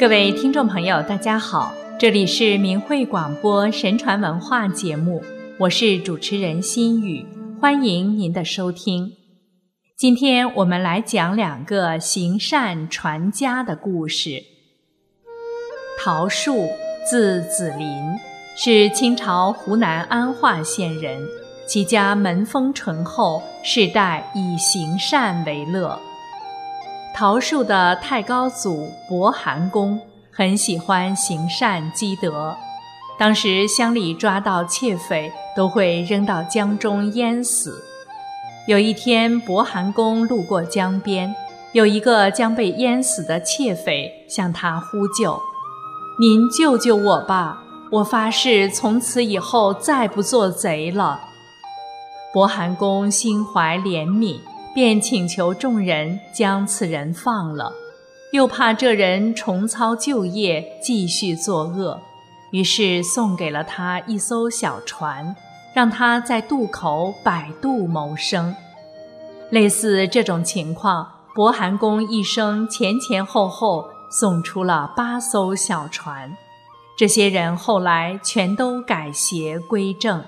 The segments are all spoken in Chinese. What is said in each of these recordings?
各位听众朋友，大家好，这里是明慧广播神传文化节目，我是主持人心雨，欢迎您的收听。今天我们来讲两个行善传家的故事。陶树，字子霖，是清朝湖南安化县人，其家门风淳厚，世代以行善为乐。桃树的太高祖伯寒公很喜欢行善积德，当时乡里抓到窃匪，都会扔到江中淹死。有一天，伯寒公路过江边，有一个将被淹死的窃匪向他呼救：“您救救我吧！我发誓从此以后再不做贼了。”伯寒公心怀怜悯。便请求众人将此人放了，又怕这人重操旧业，继续作恶，于是送给了他一艘小船，让他在渡口摆渡谋生。类似这种情况，伯寒公一生前前后后送出了八艘小船，这些人后来全都改邪归正。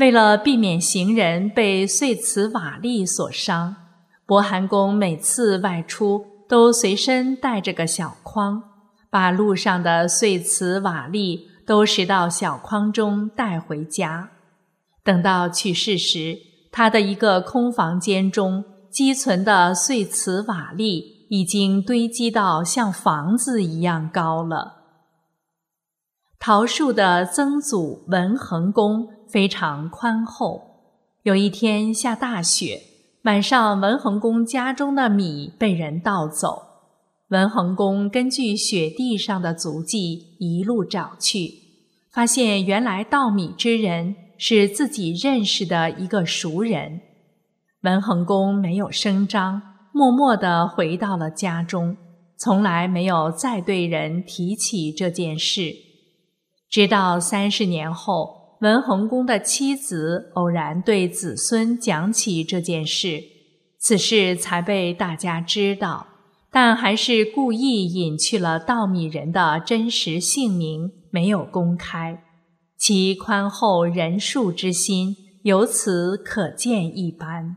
为了避免行人被碎瓷瓦砾所伤，伯寒公每次外出都随身带着个小筐，把路上的碎瓷瓦砾都拾到小筐中带回家。等到去世时，他的一个空房间中积存的碎瓷瓦砾已经堆积到像房子一样高了。桃树的曾祖文恒公。非常宽厚。有一天下大雪，晚上文恒公家中的米被人盗走。文恒公根据雪地上的足迹一路找去，发现原来盗米之人是自己认识的一个熟人。文恒公没有声张，默默地回到了家中，从来没有再对人提起这件事。直到三十年后。文恒公的妻子偶然对子孙讲起这件事，此事才被大家知道，但还是故意隐去了稻米人的真实姓名，没有公开。其宽厚仁恕之心，由此可见一斑。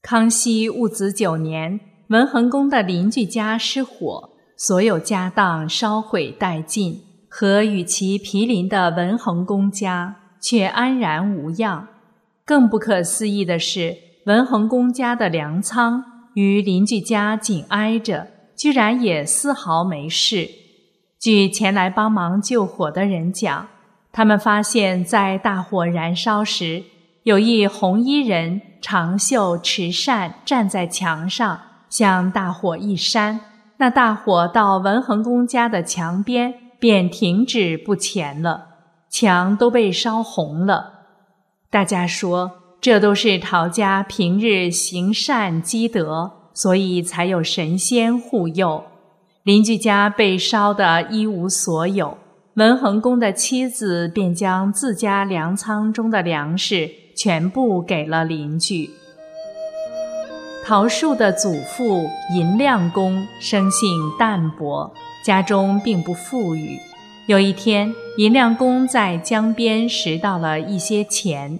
康熙戊子九年，文恒公的邻居家失火，所有家当烧毁殆尽。和与其毗邻的文恒公家却安然无恙。更不可思议的是，文恒公家的粮仓与邻居家紧挨着，居然也丝毫没事。据前来帮忙救火的人讲，他们发现，在大火燃烧时，有一红衣人长袖持扇站在墙上，向大火一扇，那大火到文恒公家的墙边。便停止不前了，墙都被烧红了。大家说，这都是陶家平日行善积德，所以才有神仙护佑。邻居家被烧得一无所有，文恒公的妻子便将自家粮仓中的粮食全部给了邻居。陶树的祖父银亮公生性淡泊。家中并不富裕。有一天，银亮公在江边拾到了一些钱，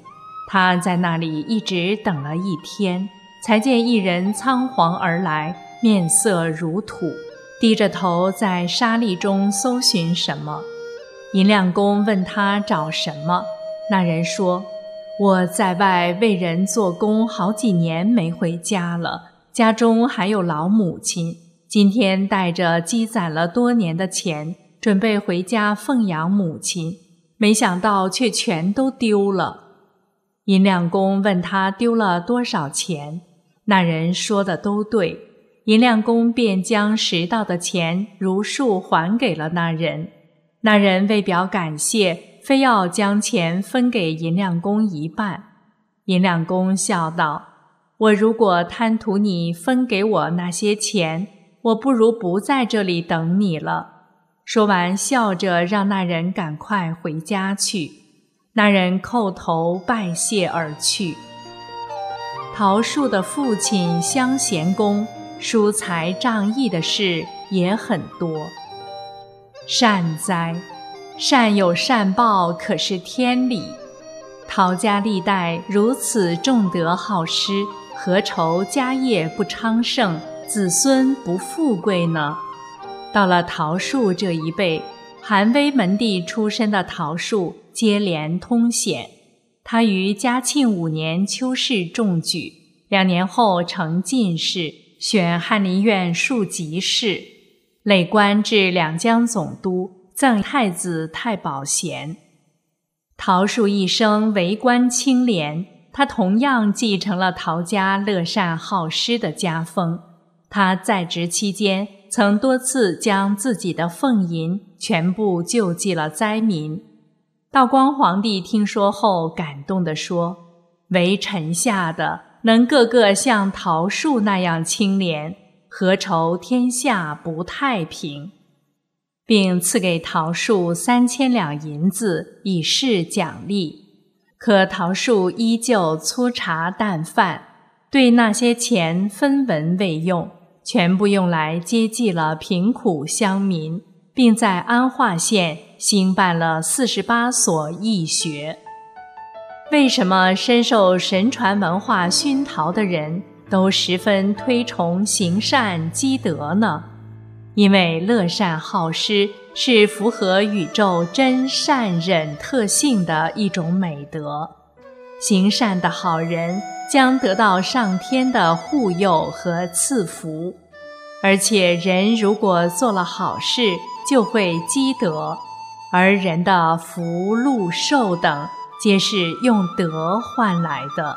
他在那里一直等了一天，才见一人仓皇而来，面色如土，低着头在沙砾中搜寻什么。银亮公问他找什么，那人说：“我在外为人做工好几年没回家了，家中还有老母亲。”今天带着积攒了多年的钱，准备回家奉养母亲，没想到却全都丢了。银亮公问他丢了多少钱，那人说的都对，银亮公便将拾到的钱如数还给了那人。那人为表感谢，非要将钱分给银亮公一半。银亮公笑道：“我如果贪图你分给我那些钱。”我不如不在这里等你了。说完，笑着让那人赶快回家去。那人叩头拜谢而去。桃树的父亲香贤公疏财仗义的事也很多。善哉，善有善报，可是天理。陶家历代如此重德好施，何愁家业不昌盛，子孙不富贵呢？到了桃树这一辈，寒微门第出身的桃树接连通显。他于嘉庆五年秋试中举，两年后成进士，选翰林院庶吉士，累官至两江总督，赠太子太保衔。桃树一生为官清廉，他同样继承了陶家乐善好施的家风。他在职期间，曾多次将自己的俸银全部救济了灾民。道光皇帝听说后，感动地说：“为臣下的能个个像桃树那样清廉，何愁天下不太平？”并赐给桃树三千两银子以示奖励。可桃树依旧粗茶淡饭，对那些钱分文未用，全部用来接济了贫苦乡民，并在安化县兴办了四十八所义学。为什么深受神传文化熏陶的人都十分推崇行善积德呢？因为乐善好施是符合宇宙真善忍特性的一种美德，行善的好人将得到上天的护佑和赐福，而且人如果做了好事，就会积德，而人的福禄寿等皆是用德换来的，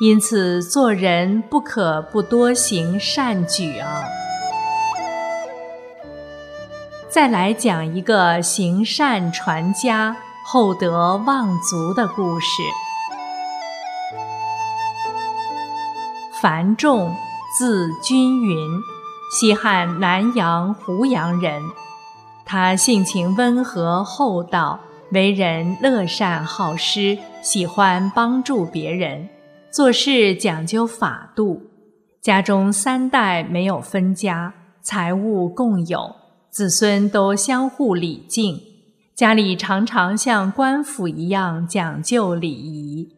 因此做人不可不多行善举啊。再来讲一个行善传家、厚德望族的故事。樊仲，字君云，西汉南阳湖阳人。他性情温和厚道，为人乐善好施，喜欢帮助别人，做事讲究法度。家中三代没有分家，财物共有。子孙都相互礼敬，家里常常像官府一样讲究礼仪。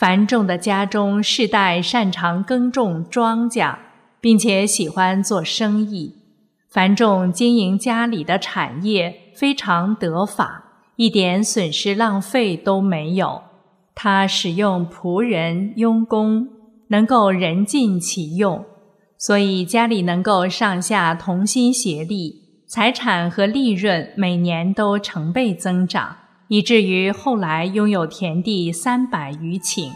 樊仲的家中世代擅长耕种庄稼，并且喜欢做生意。樊仲经营家里的产业非常得法，一点损失浪费都没有。他使用仆人佣工，能够人尽其用。所以家里能够上下同心协力，财产和利润每年都成倍增长，以至于后来拥有田地三百余顷。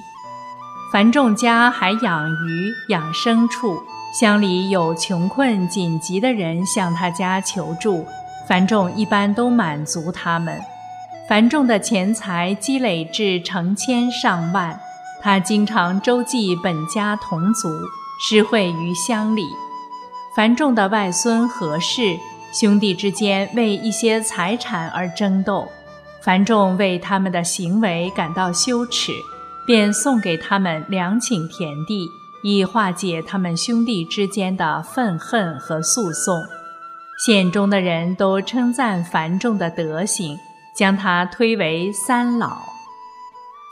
樊仲家还养鱼、养牲畜，乡里有穷困紧急的人向他家求助，樊仲一般都满足他们。樊仲的钱财积累至成千上万，他经常周济本家同族。施惠于乡里，樊仲的外孙何氏兄弟之间为一些财产而争斗，樊仲为他们的行为感到羞耻，便送给他们两顷田地，以化解他们兄弟之间的愤恨和诉讼。县中的人都称赞樊仲的德行，将他推为三老。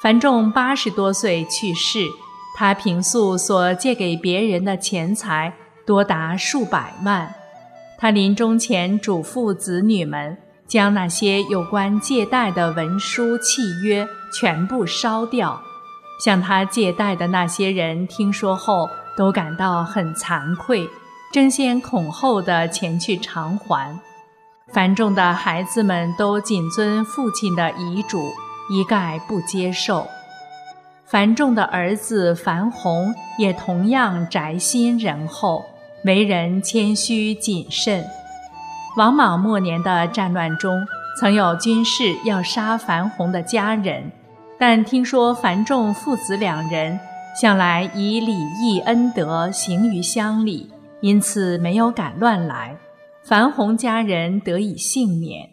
樊仲八十多岁去世。他平素所借给别人的钱财多达数百万，他临终前嘱咐子女们，将那些有关借贷的文书契约全部烧掉。向他借贷的那些人听说后，都感到很惭愧，争先恐后的前去偿还。樊仲的孩子们都谨遵父亲的遗嘱，一概不接受。樊仲的儿子樊宏也同样宅心仁厚，为人谦虚谨慎。王莽末年的战乱中，曾有军士要杀樊宏的家人，但听说樊仲父子两人向来以礼义恩德行于乡里，因此没有敢乱来，樊宏家人得以幸免。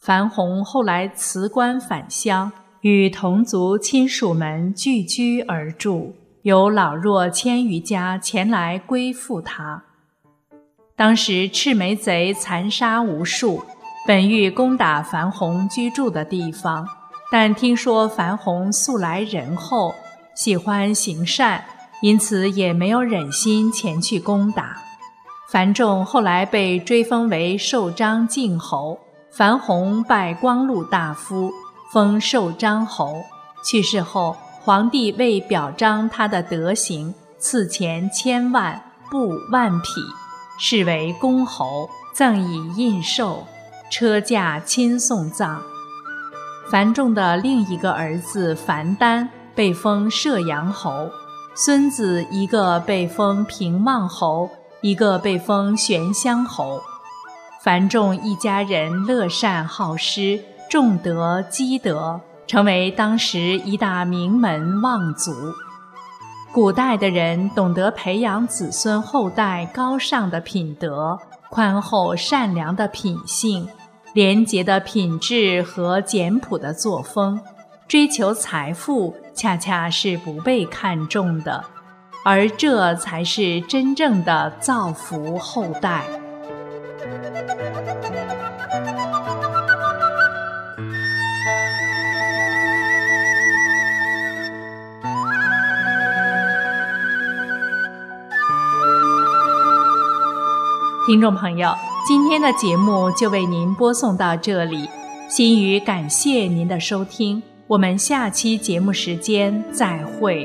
樊宏后来辞官返乡。与同族亲属们聚居而住，有老弱千余家前来归附他。当时赤眉贼残杀无数，本欲攻打樊洪居住的地方，但听说樊洪素来仁厚，喜欢行善，因此也没有忍心前去攻打。樊仲后来被追封为寿张靖侯，樊洪拜光禄大夫，封寿张侯。去世后，皇帝为表彰他的德行，赐钱千万，布万匹。是为公侯，赠以印绶，车驾亲送葬。樊仲的另一个儿子樊丹被封射阳侯，孙子一个被封平望侯，一个被封玄乡侯。樊仲一家人乐善好施，重德积德，成为当时一大名门望族。古代的人懂得培养子孙后代高尚的品德、宽厚善良的品性、廉洁的品质和简朴的作风，追求财富恰恰是不被看重的，而这才是真正的造福后代。听众朋友，今天的节目就为您播送到这里，心语感谢您的收听，我们下期节目时间再会。